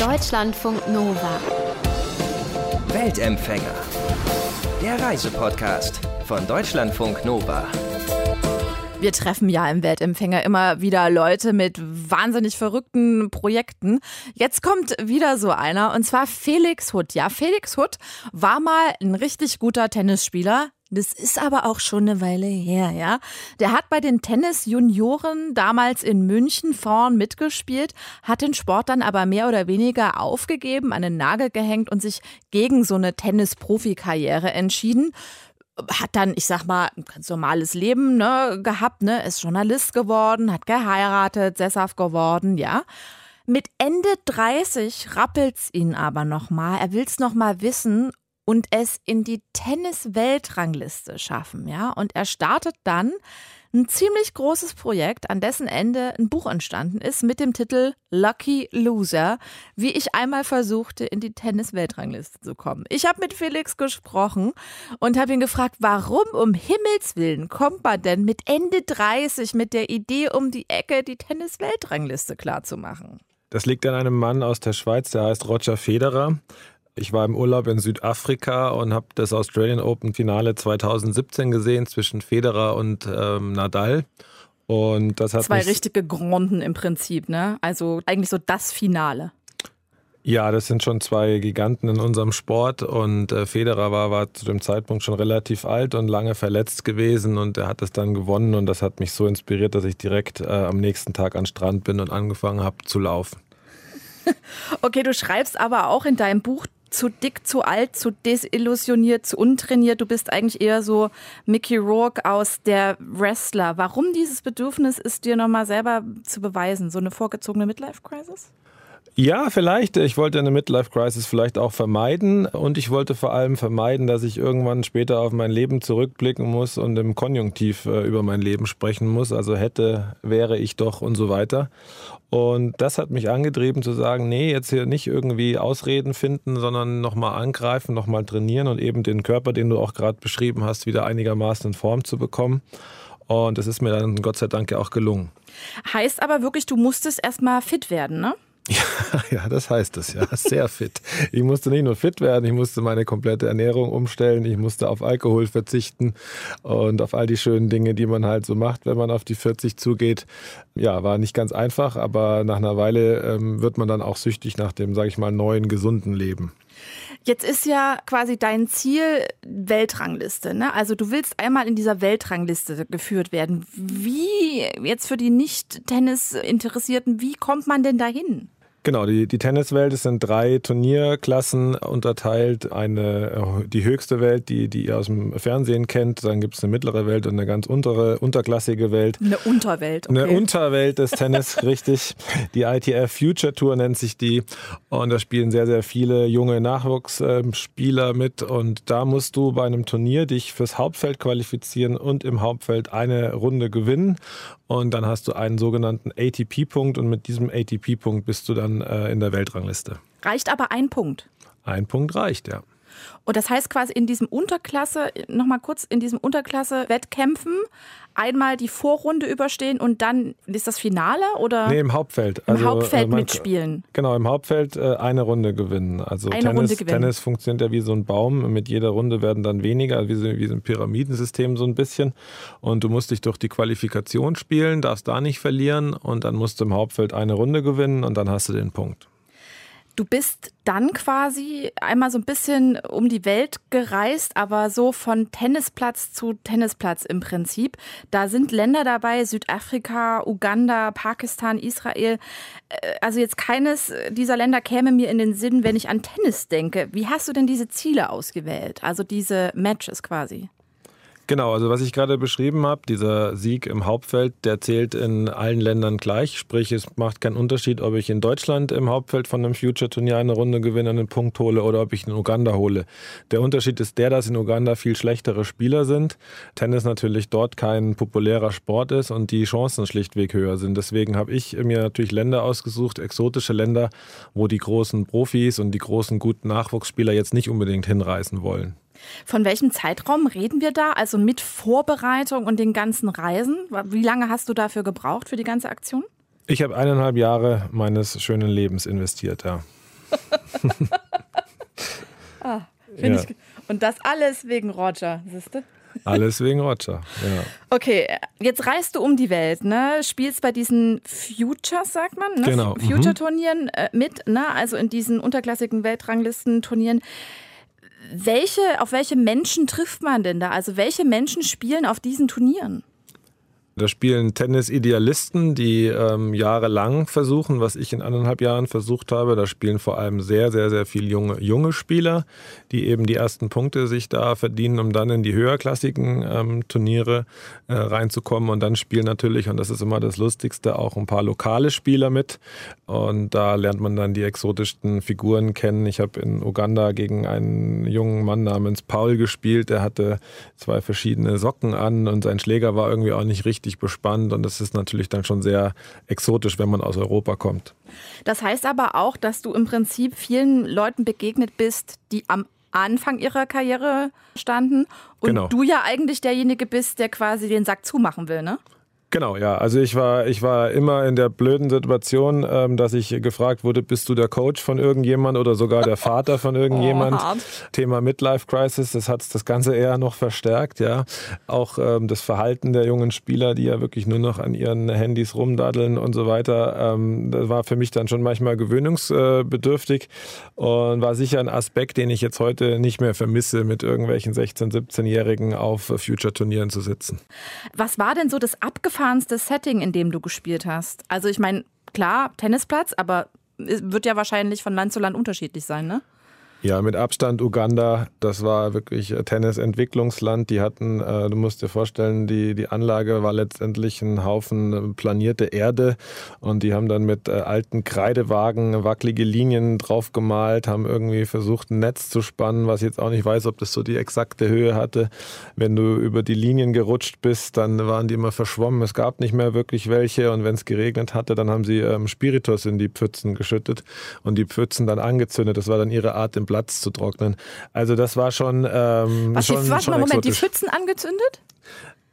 Deutschlandfunk Nova. Weltempfänger. Der Reisepodcast von Deutschlandfunk Nova. Wir treffen ja im Weltempfänger immer wieder Leute mit wahnsinnig verrückten Projekten. Jetzt kommt wieder so einer und zwar Felix Hutt. Ja, Felix Hutt war mal ein richtig guter Tennisspieler, das ist aber auch schon eine Weile her, ja. Der hat bei den Tennis-Junioren damals in München vorn mitgespielt, hat den Sport dann aber mehr oder weniger aufgegeben, an den Nagel gehängt und sich gegen so eine Tennis-Profi-Karriere entschieden hat dann, ich sag mal, ein ganz normales Leben ne, gehabt, ne, ist Journalist geworden, hat geheiratet, sesshaft geworden, ja. Mit Ende 30 rappelt's ihn aber nochmal. Er will's nochmal wissen und es in die Tennis-Weltrangliste schaffen, ja. Und er startet dann ein ziemlich großes Projekt, an dessen Ende ein Buch entstanden ist mit dem Titel Lucky Loser, wie ich einmal versuchte, in die Tennis-Weltrangliste zu kommen. Ich habe mit Felix gesprochen und habe ihn gefragt, warum um Himmels Willen kommt man denn mit Ende 30 mit der Idee um die Ecke, die Tennis-Weltrangliste klarzumachen? Das liegt an einem Mann aus der Schweiz, der heißt Roger Federer. Ich war im Urlaub in Südafrika und habe das Australian Open Finale 2017 gesehen zwischen Federer und ähm, Nadal. Und das hat Zwei richtige Gründen im Prinzip, ne? Also eigentlich so das Finale. Ja, das sind schon zwei Giganten in unserem Sport und äh, Federer war, war zu dem Zeitpunkt schon relativ alt und lange verletzt gewesen und er hat es dann gewonnen und das hat mich so inspiriert, dass ich direkt äh, am nächsten Tag an Strand bin und angefangen habe zu laufen. okay, du schreibst aber auch in deinem Buch, zu dick, zu alt, zu desillusioniert, zu untrainiert. Du bist eigentlich eher so Mickey Rourke aus der Wrestler. Warum dieses Bedürfnis ist dir nochmal selber zu beweisen? So eine vorgezogene Midlife-Crisis? Ja, vielleicht. Ich wollte eine Midlife-Crisis vielleicht auch vermeiden und ich wollte vor allem vermeiden, dass ich irgendwann später auf mein Leben zurückblicken muss und im Konjunktiv äh, über mein Leben sprechen muss. Also hätte, wäre ich doch und so weiter. Und das hat mich angetrieben zu sagen, nee, jetzt hier nicht irgendwie Ausreden finden, sondern nochmal angreifen, nochmal trainieren und eben den Körper, den du auch gerade beschrieben hast, wieder einigermaßen in Form zu bekommen. Und das ist mir dann Gott sei Dank auch gelungen. Heißt aber wirklich, du musstest erstmal fit werden, ne? Ja, das heißt es ja. Sehr fit. Ich musste nicht nur fit werden, ich musste meine komplette Ernährung umstellen, ich musste auf Alkohol verzichten und auf all die schönen Dinge, die man halt so macht, wenn man auf die 40 zugeht. Ja, war nicht ganz einfach, aber nach einer Weile ähm, wird man dann auch süchtig nach dem, sage ich mal, neuen, gesunden Leben. Jetzt ist ja quasi dein Ziel Weltrangliste. Ne? Also du willst einmal in dieser Weltrangliste geführt werden. Wie jetzt für die Nicht-Tennis-Interessierten, wie kommt man denn dahin? Genau, die, die Tenniswelt ist in drei Turnierklassen unterteilt. Eine, die höchste Welt, die, die ihr aus dem Fernsehen kennt. Dann gibt es eine mittlere Welt und eine ganz untere, unterklassige Welt. Eine Unterwelt, okay. Eine Unterwelt des Tennis, richtig. Die ITF Future Tour nennt sich die. Und da spielen sehr, sehr viele junge Nachwuchsspieler mit. Und da musst du bei einem Turnier dich fürs Hauptfeld qualifizieren und im Hauptfeld eine Runde gewinnen. Und dann hast du einen sogenannten ATP-Punkt und mit diesem ATP-Punkt bist du dann äh, in der Weltrangliste. Reicht aber ein Punkt. Ein Punkt reicht, ja. Und das heißt quasi in diesem Unterklasse, nochmal kurz, in diesem Unterklasse-Wettkämpfen einmal die Vorrunde überstehen und dann ist das Finale oder? Nee, im Hauptfeld. Im also, Hauptfeld äh, man, mitspielen. Genau, im Hauptfeld äh, eine Runde gewinnen. Also eine Tennis, Runde gewinnen. Tennis funktioniert ja wie so ein Baum. Mit jeder Runde werden dann weniger, wie so, wie so ein Pyramidensystem so ein bisschen. Und du musst dich durch die Qualifikation spielen, darfst da nicht verlieren und dann musst du im Hauptfeld eine Runde gewinnen und dann hast du den Punkt. Du bist dann quasi einmal so ein bisschen um die Welt gereist, aber so von Tennisplatz zu Tennisplatz im Prinzip. Da sind Länder dabei, Südafrika, Uganda, Pakistan, Israel. Äh, also jetzt keines dieser Länder käme mir in den Sinn, wenn ich an Tennis denke. Wie hast du denn diese Ziele ausgewählt? Also diese Matches quasi? Genau, also was ich gerade beschrieben habe, dieser Sieg im Hauptfeld, der zählt in allen Ländern gleich. Sprich, es macht keinen Unterschied, ob ich in Deutschland im Hauptfeld von einem Future-Turnier eine Runde gewinne, einen Punkt hole oder ob ich in Uganda hole. Der Unterschied ist der, dass in Uganda viel schlechtere Spieler sind. Tennis natürlich dort kein populärer Sport ist und die Chancen schlichtweg höher sind. Deswegen habe ich mir natürlich Länder ausgesucht, exotische Länder, wo die großen Profis und die großen guten Nachwuchsspieler jetzt nicht unbedingt hinreisen wollen. Von welchem Zeitraum reden wir da? Also mit Vorbereitung und den ganzen Reisen? Wie lange hast du dafür gebraucht für die ganze Aktion? Ich habe eineinhalb Jahre meines schönen Lebens investiert, ja. ah, ja. ich. Und das alles wegen Roger, siehst du? Alles wegen Roger, ja. Okay, jetzt reist du um die Welt, ne? Spielst bei diesen Futures, sagt man, ne? Genau. Future-Turnieren äh, mit, ne? Also in diesen unterklassigen Weltranglistenturnieren. Welche, auf welche Menschen trifft man denn da? Also welche Menschen spielen auf diesen Turnieren? Da spielen Tennis-Idealisten, die ähm, jahrelang versuchen, was ich in anderthalb Jahren versucht habe. Da spielen vor allem sehr, sehr, sehr viele junge, junge Spieler, die eben die ersten Punkte sich da verdienen, um dann in die höherklassigen ähm, Turniere äh, reinzukommen. Und dann spielen natürlich, und das ist immer das Lustigste, auch ein paar lokale Spieler mit. Und da lernt man dann die exotischsten Figuren kennen. Ich habe in Uganda gegen einen jungen Mann namens Paul gespielt. Der hatte zwei verschiedene Socken an und sein Schläger war irgendwie auch nicht richtig richtig bespannt und das ist natürlich dann schon sehr exotisch, wenn man aus Europa kommt. Das heißt aber auch, dass du im Prinzip vielen Leuten begegnet bist, die am Anfang ihrer Karriere standen und genau. du ja eigentlich derjenige bist, der quasi den Sack zumachen will, ne? Genau, ja. Also ich war, ich war immer in der blöden Situation, ähm, dass ich gefragt wurde, bist du der Coach von irgendjemand oder sogar der Vater von irgendjemand? Oh, Thema Midlife Crisis, das hat das Ganze eher noch verstärkt, ja. Auch ähm, das Verhalten der jungen Spieler, die ja wirklich nur noch an ihren Handys rumdaddeln und so weiter, ähm, das war für mich dann schon manchmal gewöhnungsbedürftig und war sicher ein Aspekt, den ich jetzt heute nicht mehr vermisse, mit irgendwelchen 16-, 17-Jährigen auf Future-Turnieren zu sitzen. Was war denn so das abgefahren abgefahrenste Setting, in dem du gespielt hast? Also ich meine, klar, Tennisplatz, aber wird ja wahrscheinlich von Land zu Land unterschiedlich sein, ne? Ja, mit Abstand Uganda, das war wirklich äh, Tennisentwicklungsland. Die hatten, äh, du musst dir vorstellen, die, die Anlage war letztendlich ein Haufen äh, planierte Erde und die haben dann mit äh, alten Kreidewagen wackelige Linien draufgemalt, haben irgendwie versucht, ein Netz zu spannen, was ich jetzt auch nicht weiß, ob das so die exakte Höhe hatte. Wenn du über die Linien gerutscht bist, dann waren die immer verschwommen. Es gab nicht mehr wirklich welche und wenn es geregnet hatte, dann haben sie ähm, Spiritus in die Pfützen geschüttet und die Pfützen dann angezündet. Das war dann ihre Art, den Platz zu trocknen. Also das war schon. Ähm, Was, schon, warte schon mal, Moment, exotisch. die Pfützen angezündet?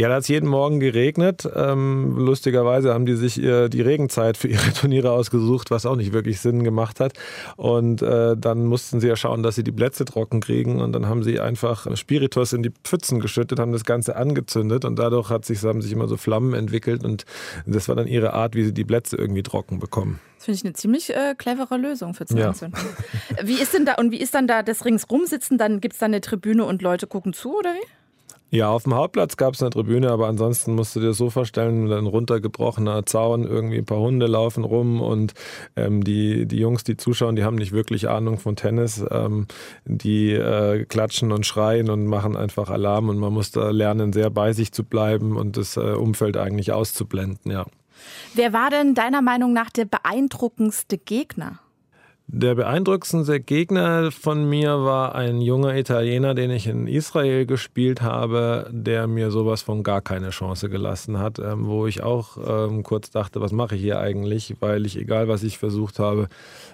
Ja, da hat es jeden Morgen geregnet. Ähm, lustigerweise haben die sich ihr, die Regenzeit für ihre Turniere ausgesucht, was auch nicht wirklich Sinn gemacht hat. Und äh, dann mussten sie ja schauen, dass sie die Plätze trocken kriegen. Und dann haben sie einfach Spiritus in die Pfützen geschüttet, haben das Ganze angezündet. Und dadurch hat sich, haben sich immer so Flammen entwickelt. Und das war dann ihre Art, wie sie die Plätze irgendwie trocken bekommen. Das finde ich eine ziemlich äh, clevere Lösung für zu anzünden. Ja. Wie ist denn da und wie ist dann da das ringsrum-Sitzen? Dann gibt es da eine Tribüne und Leute gucken zu, oder wie? Ja, auf dem Hauptplatz gab es eine Tribüne, aber ansonsten musst du dir so vorstellen, ein runtergebrochener Zaun, irgendwie ein paar Hunde laufen rum und ähm, die, die Jungs, die zuschauen, die haben nicht wirklich Ahnung von Tennis. Ähm, die äh, klatschen und schreien und machen einfach Alarm und man muss da lernen, sehr bei sich zu bleiben und das äh, Umfeld eigentlich auszublenden, ja. Wer war denn deiner Meinung nach der beeindruckendste Gegner? Der beeindruckendste Gegner von mir war ein junger Italiener, den ich in Israel gespielt habe, der mir sowas von gar keine Chance gelassen hat, ähm, wo ich auch ähm, kurz dachte, was mache ich hier eigentlich, weil ich, egal was ich versucht habe,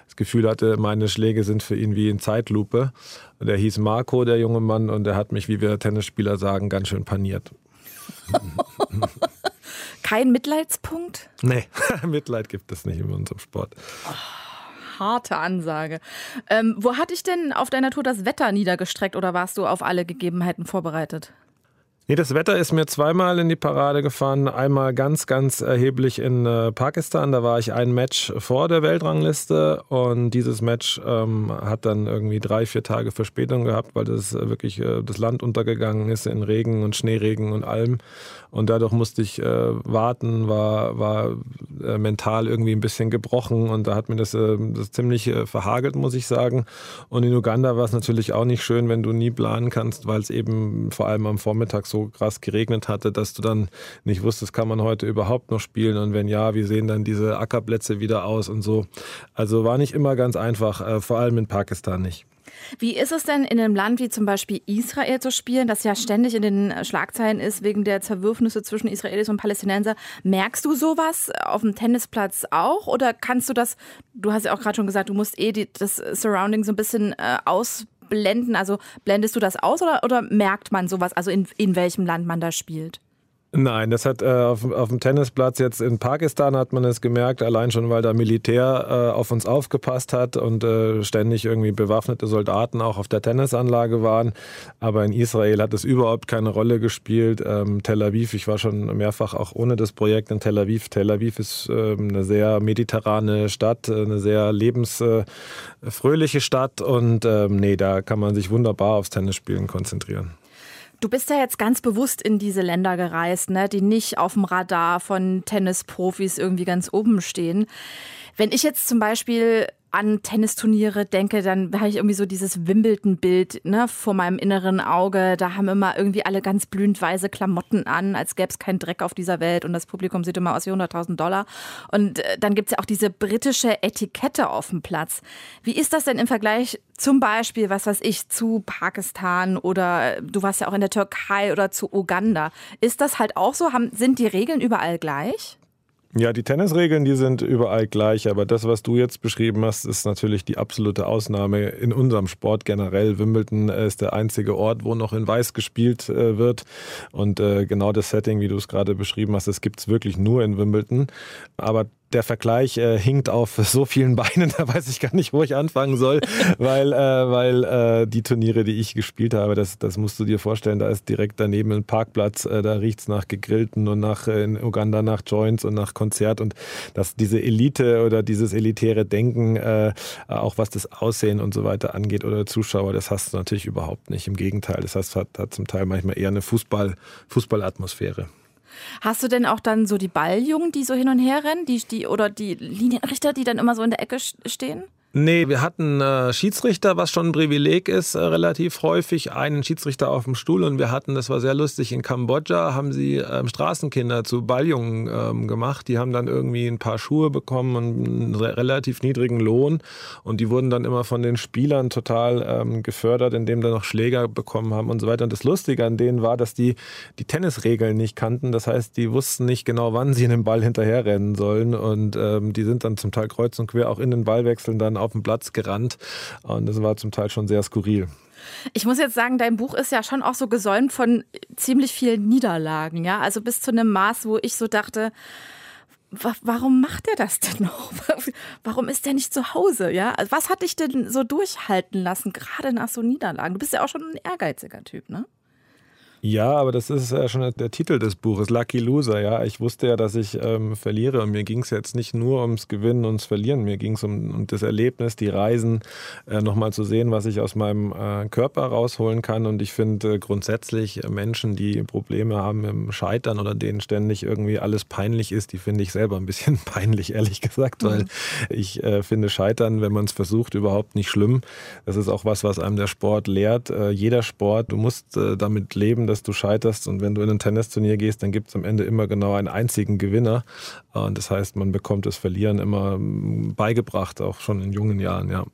das Gefühl hatte, meine Schläge sind für ihn wie in Zeitlupe. Der hieß Marco, der junge Mann, und der hat mich, wie wir Tennisspieler sagen, ganz schön paniert. Kein Mitleidspunkt? Nee, Mitleid gibt es nicht in unserem Sport. Oh harte Ansage. Ähm, wo hat dich denn auf deiner Tour das Wetter niedergestreckt oder warst du auf alle Gegebenheiten vorbereitet? Nee, das Wetter ist mir zweimal in die Parade gefahren. Einmal ganz, ganz erheblich in äh, Pakistan. Da war ich ein Match vor der Weltrangliste und dieses Match ähm, hat dann irgendwie drei, vier Tage Verspätung gehabt, weil das äh, wirklich äh, das Land untergegangen ist in Regen und Schneeregen und allem. Und dadurch musste ich äh, warten, war, war mental irgendwie ein bisschen gebrochen und da hat mir das, äh, das ziemlich verhagelt, muss ich sagen. Und in Uganda war es natürlich auch nicht schön, wenn du nie planen kannst, weil es eben vor allem am Vormittag so so krass geregnet hatte, dass du dann nicht wusstest, kann man heute überhaupt noch spielen und wenn ja, wie sehen dann diese Ackerplätze wieder aus und so. Also war nicht immer ganz einfach, äh, vor allem in Pakistan nicht. Wie ist es denn in einem Land wie zum Beispiel Israel zu spielen, das ja ständig in den Schlagzeilen ist wegen der Zerwürfnisse zwischen Israelis und Palästinenser? Merkst du sowas auf dem Tennisplatz auch oder kannst du das, du hast ja auch gerade schon gesagt, du musst eh die, das Surrounding so ein bisschen äh, aus blenden? Also blendest du das aus oder, oder merkt man sowas, also in, in welchem Land man da spielt? Nein, das hat äh, auf, auf, dem Tennisplatz jetzt in Pakistan hat man es gemerkt, allein schon, weil da Militär äh, auf uns aufgepasst hat und äh, ständig irgendwie bewaffnete Soldaten auch auf der Tennisanlage waren. Aber in Israel hat es überhaupt keine Rolle gespielt. Ähm, Tel Aviv, ich war schon mehrfach auch ohne das Projekt in Tel Aviv. Tel Aviv ist ähm, eine sehr mediterrane Stadt, eine sehr lebensfröhliche Stadt und ähm, nee, da kann man sich wunderbar aufs Tennisspielen konzentrieren. Du bist ja jetzt ganz bewusst in diese Länder gereist, ne, die nicht auf dem Radar von Tennisprofis irgendwie ganz oben stehen. Wenn ich jetzt zum Beispiel an Tennisturniere denke, dann habe ich irgendwie so dieses Wimbledon-Bild ne, vor meinem inneren Auge. Da haben immer irgendwie alle ganz blühend weiße Klamotten an, als gäbe es keinen Dreck auf dieser Welt und das Publikum sieht immer aus wie 100.000 Dollar. Und äh, dann gibt es ja auch diese britische Etikette auf dem Platz. Wie ist das denn im Vergleich zum Beispiel, was weiß ich, zu Pakistan oder du warst ja auch in der Türkei oder zu Uganda? Ist das halt auch so? Haben, sind die Regeln überall gleich? Ja, die Tennisregeln, die sind überall gleich, aber das, was du jetzt beschrieben hast, ist natürlich die absolute Ausnahme in unserem Sport generell. Wimbledon ist der einzige Ort, wo noch in Weiß gespielt äh, wird und äh, genau das Setting, wie du es gerade beschrieben hast, das gibt es wirklich nur in Wimbledon. Aber der Vergleich äh, hinkt auf so vielen Beinen, da weiß ich gar nicht, wo ich anfangen soll, weil, äh, weil äh, die Turniere, die ich gespielt habe, das, das musst du dir vorstellen, da ist direkt daneben ein Parkplatz, äh, da riecht es nach Gegrillten und nach äh, in Uganda nach Joints und nach Konzert und dass diese Elite oder dieses elitäre Denken, äh, auch was das Aussehen und so weiter angeht oder Zuschauer, das hast du natürlich überhaupt nicht. Im Gegenteil, das heißt, hat, hat zum Teil manchmal eher eine Fußball, Fußballatmosphäre. Hast du denn auch dann so die Balljungen, die so hin und her rennen, die, die, oder die Linienrichter, die dann immer so in der Ecke stehen? Nee, wir hatten äh, Schiedsrichter, was schon ein Privileg ist, äh, relativ häufig. Einen Schiedsrichter auf dem Stuhl und wir hatten, das war sehr lustig, in Kambodscha haben sie ähm, Straßenkinder zu Balljungen ähm, gemacht. Die haben dann irgendwie ein paar Schuhe bekommen und einen re relativ niedrigen Lohn und die wurden dann immer von den Spielern total ähm, gefördert, indem sie noch Schläger bekommen haben und so weiter. Und das Lustige an denen war, dass die die Tennisregeln nicht kannten. Das heißt, die wussten nicht genau, wann sie in den Ball hinterherrennen sollen und ähm, die sind dann zum Teil kreuz und quer auch in den Ballwechseln dann auf den Platz gerannt. Und das war zum Teil schon sehr skurril. Ich muss jetzt sagen, dein Buch ist ja schon auch so gesäumt von ziemlich vielen Niederlagen, ja. Also bis zu einem Maß, wo ich so dachte, warum macht er das denn noch? Warum ist er nicht zu Hause? Ja, also was hat dich denn so durchhalten lassen, gerade nach so Niederlagen? Du bist ja auch schon ein ehrgeiziger Typ, ne? Ja, aber das ist ja schon der Titel des Buches, Lucky Loser. Ja, ich wusste ja, dass ich ähm, verliere und mir ging es jetzt nicht nur ums Gewinnen und ums Verlieren. Mir ging es um, um, das Erlebnis, die Reisen, äh, nochmal zu sehen, was ich aus meinem äh, Körper rausholen kann. Und ich finde äh, grundsätzlich äh, Menschen, die Probleme haben im Scheitern oder denen ständig irgendwie alles peinlich ist, die finde ich selber ein bisschen peinlich, ehrlich gesagt, weil mhm. ich äh, finde Scheitern, wenn man es versucht, überhaupt nicht schlimm. Das ist auch was, was einem der Sport lehrt. Äh, jeder Sport, du musst damit leben, dass du scheiterst. Und wenn du in ein Tennisturnier gehst, dann gibt es am Ende immer genau einen einzigen Gewinner. Und das heißt, man bekommt das Verlieren immer mm, beigebracht, auch schon in jungen Jahren, ja.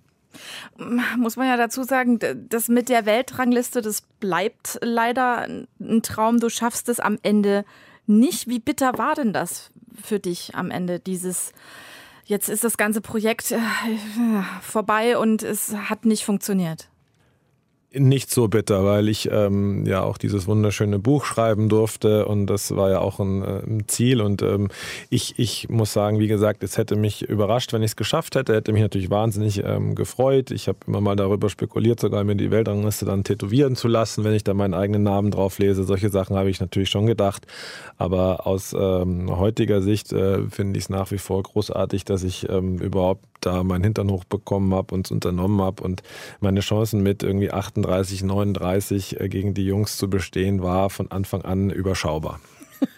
Muss man ja dazu sagen, das mit der Weltrangliste, das bleibt leider ein Traum. Du schaffst es am Ende nicht. Wie bitter war denn das für dich am Ende, dieses jetzt ist das ganze Projekt äh, vorbei und es hat nicht funktioniert? Nicht so bitter, weil ich ähm, ja auch dieses wunderschöne Buch schreiben durfte und das war ja auch ein, äh, ein Ziel und ähm, ich, ich muss sagen, wie gesagt, es hätte mich überrascht, wenn ich es geschafft hätte, hätte mich natürlich wahnsinnig ähm, gefreut. Ich habe immer mal darüber spekuliert, sogar mir die Weltrangliste dann tätowieren zu lassen, wenn ich da meinen eigenen Namen drauf lese. Solche Sachen habe ich natürlich schon gedacht, aber aus ähm, heutiger Sicht äh, finde ich es nach wie vor großartig, dass ich ähm, überhaupt da meinen Hintern hochbekommen habe und es unternommen habe und meine Chancen mit irgendwie 38, 39 äh, gegen die Jungs zu bestehen, war von Anfang an überschaubar.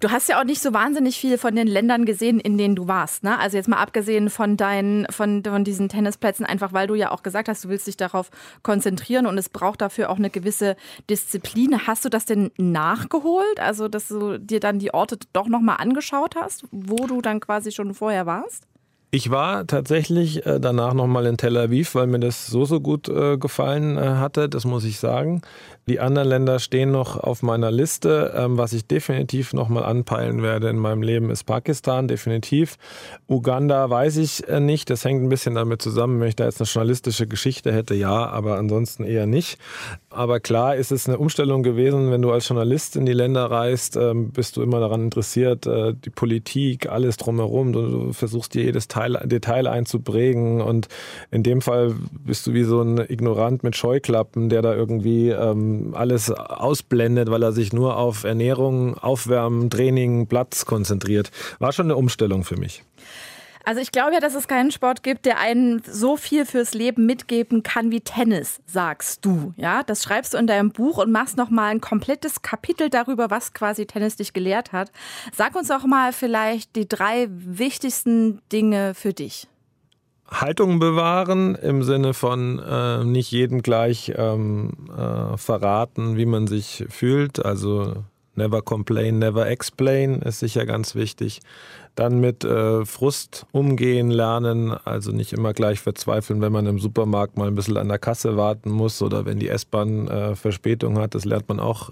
Du hast ja auch nicht so wahnsinnig viel von den Ländern gesehen, in denen du warst. Ne? Also jetzt mal abgesehen von deinen, von, von diesen Tennisplätzen, einfach weil du ja auch gesagt hast, du willst dich darauf konzentrieren und es braucht dafür auch eine gewisse Disziplin. Hast du das denn nachgeholt? Also, dass du dir dann die Orte doch nochmal angeschaut hast, wo du dann quasi schon vorher warst? Ich war tatsächlich äh, danach nochmal in Tel Aviv, weil mir das so, so gut äh, gefallen äh, hatte, das muss ich sagen. Die anderen Länder stehen noch auf meiner Liste. Ähm, was ich definitiv nochmal anpeilen werde in meinem Leben ist Pakistan, definitiv. Uganda weiß ich nicht, das hängt ein bisschen damit zusammen, wenn ich da jetzt eine journalistische Geschichte hätte, ja, aber ansonsten eher nicht. Aber klar ist es eine Umstellung gewesen, wenn du als Journalist in die Länder reist, ähm, bist du immer daran interessiert, die Politik, alles drumherum. Du versuchst dir jedes Teil, Detail einzuprägen und in dem Fall bist du wie so ein Ignorant mit Scheuklappen, der da irgendwie ähm, alles ausblendet, weil er sich nur auf Ernährung, Aufwärmen, Training, Platz konzentriert. War schon eine Umstellung für mich. Also ich glaube ja, dass es keinen Sport gibt, der einen so viel fürs Leben mitgeben kann wie Tennis, sagst du. Ja, das schreibst du in deinem Buch und machst noch mal ein komplettes Kapitel darüber, was quasi Tennis dich gelehrt hat. Sag uns auch mal vielleicht die drei wichtigsten Dinge für dich. Haltung bewahren im Sinne von äh, nicht jedem gleich ähm, äh, verraten, wie man sich fühlt. Also never complain, never explain ist sicher ganz wichtig. Dann mit äh, Frust umgehen lernen, also nicht immer gleich verzweifeln, wenn man im Supermarkt mal ein bisschen an der Kasse warten muss oder wenn die S-Bahn äh, Verspätung hat. Das lernt man auch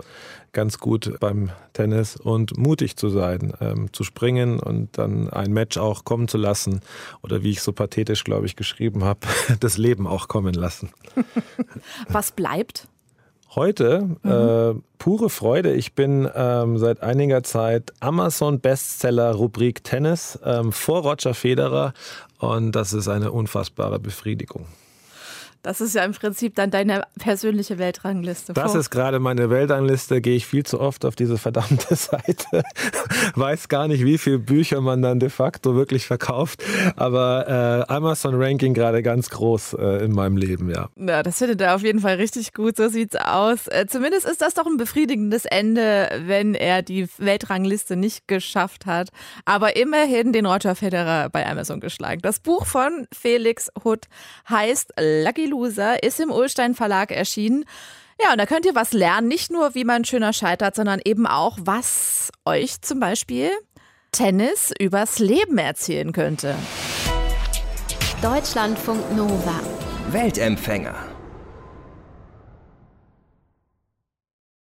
ganz gut beim Tennis. Und mutig zu sein, ähm, zu springen und dann ein Match auch kommen zu lassen. Oder wie ich so pathetisch, glaube ich, geschrieben habe, das Leben auch kommen lassen. Was bleibt? Heute mhm. äh, pure Freude. Ich bin ähm, seit einiger Zeit Amazon Bestseller Rubrik Tennis ähm, vor Roger Federer und das ist eine unfassbare Befriedigung. Das ist ja im Prinzip dann deine persönliche Weltrangliste. Das ist gerade meine Weltrangliste. Gehe ich viel zu oft auf diese verdammte Seite. Weiß gar nicht, wie viele Bücher man dann de facto wirklich verkauft. Aber äh, Amazon Ranking gerade ganz groß äh, in meinem Leben, ja. Ja, das findet er auf jeden Fall richtig gut. So sieht's aus. Äh, zumindest ist das doch ein befriedigendes Ende, wenn er die Weltrangliste nicht geschafft hat. Aber immerhin den Roger Federer bei Amazon geschlagen. Das Buch von Felix Hutt heißt Lucky Loser ist im Ulstein Verlag erschienen. Ja, und da könnt ihr was lernen, nicht nur wie man schöner scheitert, sondern eben auch, was euch zum Beispiel Tennis übers Leben erzählen könnte. Deutschlandfunk Nova. Weltempfänger.